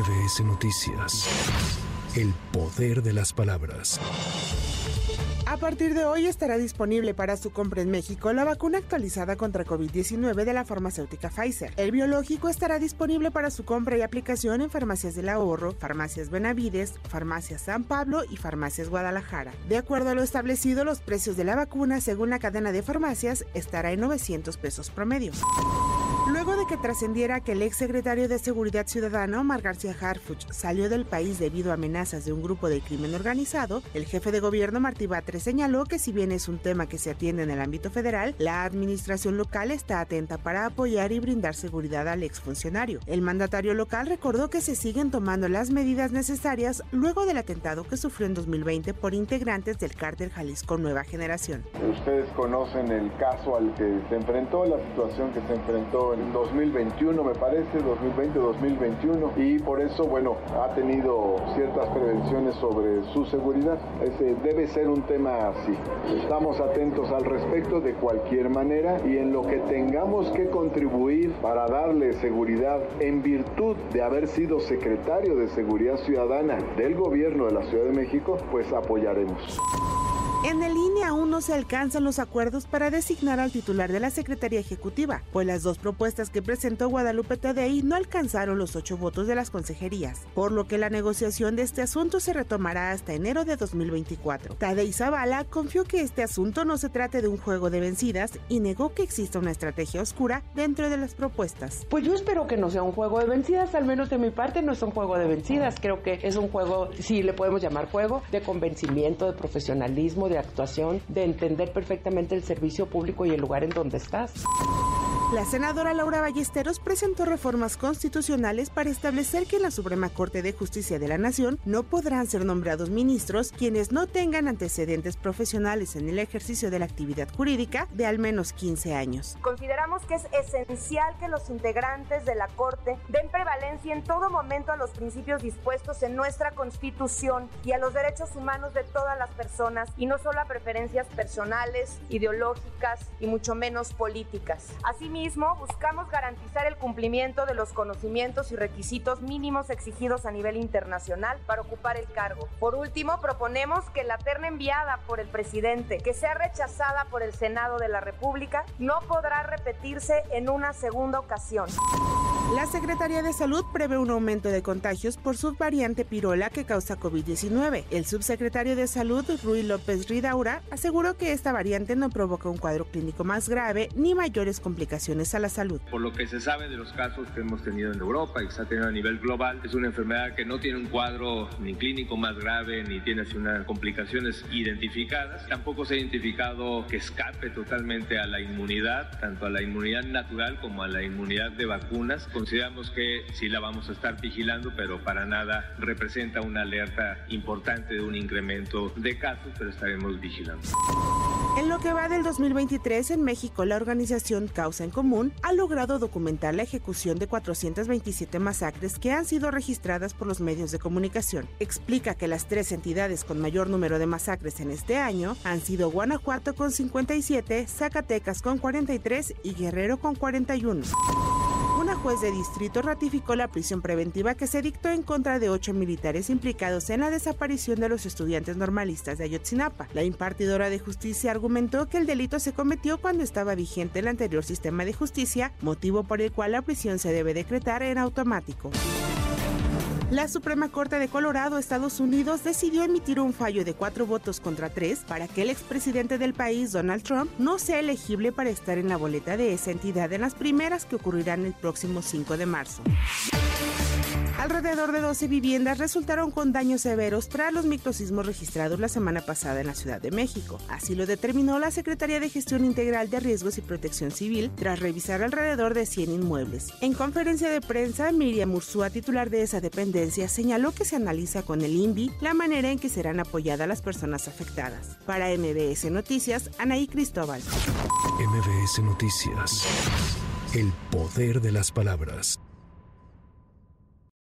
MBS Noticias. El poder de las palabras. A partir de hoy estará disponible para su compra en México la vacuna actualizada contra COVID-19 de la farmacéutica Pfizer. El biológico estará disponible para su compra y aplicación en farmacias del ahorro, farmacias Benavides, farmacias San Pablo y farmacias Guadalajara. De acuerdo a lo establecido, los precios de la vacuna, según la cadena de farmacias, estará en 900 pesos promedio. Luego de que trascendiera que el ex secretario de Seguridad Ciudadana, Omar García Harfuch, salió del país debido a amenazas de un grupo de crimen organizado, el jefe de gobierno Martí Batres señaló que si bien es un tema que se atiende en el ámbito federal, la administración local está atenta para apoyar y brindar seguridad al exfuncionario. El mandatario local recordó que se siguen tomando las medidas necesarias luego del atentado que sufrió en 2020 por integrantes del cártel Jalisco Nueva Generación. Ustedes conocen el caso al que se enfrentó, la situación que se enfrentó en 2021, me parece, 2020-2021, y por eso, bueno, ha tenido ciertas prevenciones sobre su seguridad. Ese debe ser un tema así. Estamos atentos al respecto de cualquier manera y en lo que tengamos que contribuir para darle seguridad en virtud de haber sido secretario de Seguridad Ciudadana del gobierno de la Ciudad de México, pues apoyaremos. En el INE aún no se alcanzan los acuerdos para designar al titular de la Secretaría Ejecutiva, pues las dos propuestas que presentó Guadalupe Tadei no alcanzaron los ocho votos de las consejerías, por lo que la negociación de este asunto se retomará hasta enero de 2024. Tadei Zavala confió que este asunto no se trate de un juego de vencidas y negó que exista una estrategia oscura dentro de las propuestas. Pues yo espero que no sea un juego de vencidas, al menos de mi parte no es un juego de vencidas, creo que es un juego, si le podemos llamar juego, de convencimiento, de profesionalismo, de actuación, de entender perfectamente el servicio público y el lugar en donde estás. La senadora Laura Ballesteros presentó reformas constitucionales para establecer que en la Suprema Corte de Justicia de la Nación no podrán ser nombrados ministros quienes no tengan antecedentes profesionales en el ejercicio de la actividad jurídica de al menos 15 años. Consideramos que es esencial que los integrantes de la Corte den prevalencia en todo momento a los principios dispuestos en nuestra Constitución y a los derechos humanos de todas las personas y no solo a preferencias personales, ideológicas y mucho menos políticas. Asimismo, buscamos garantizar el cumplimiento de los conocimientos y requisitos mínimos exigidos a nivel internacional para ocupar el cargo. Por último, proponemos que la terna enviada por el presidente, que sea rechazada por el Senado de la República, no podrá repetirse en una segunda ocasión. La Secretaría de Salud prevé un aumento de contagios por subvariante pirola que causa COVID-19. El subsecretario de Salud, Rui López Ridaura, aseguró que esta variante no provoca un cuadro clínico más grave ni mayores complicaciones a la salud. Por lo que se sabe de los casos que hemos tenido en Europa y que se ha tenido a nivel global, es una enfermedad que no tiene un cuadro ni clínico más grave ni tiene unas complicaciones identificadas. Tampoco se ha identificado que escape totalmente a la inmunidad, tanto a la inmunidad natural como a la inmunidad de vacunas consideramos que sí la vamos a estar vigilando, pero para nada representa una alerta importante de un incremento de casos, pero estaremos vigilando. En lo que va del 2023 en México, la organización Causa en Común ha logrado documentar la ejecución de 427 masacres que han sido registradas por los medios de comunicación. Explica que las tres entidades con mayor número de masacres en este año han sido Guanajuato con 57, Zacatecas con 43 y Guerrero con 41 una juez de distrito ratificó la prisión preventiva que se dictó en contra de ocho militares implicados en la desaparición de los estudiantes normalistas de Ayotzinapa. La impartidora de justicia argumentó que el delito se cometió cuando estaba vigente el anterior sistema de justicia, motivo por el cual la prisión se debe decretar en automático. La Suprema Corte de Colorado, Estados Unidos, decidió emitir un fallo de cuatro votos contra tres para que el expresidente del país, Donald Trump, no sea elegible para estar en la boleta de esa entidad en las primeras que ocurrirán el próximo 5 de marzo. Alrededor de 12 viviendas resultaron con daños severos tras los microsismos registrados la semana pasada en la Ciudad de México. Así lo determinó la Secretaría de Gestión Integral de Riesgos y Protección Civil tras revisar alrededor de 100 inmuebles. En conferencia de prensa, Miriam Ursúa, titular de esa dependencia, señaló que se analiza con el INVI la manera en que serán apoyadas las personas afectadas. Para MBS Noticias, Anaí Cristóbal. MBS Noticias. El poder de las palabras.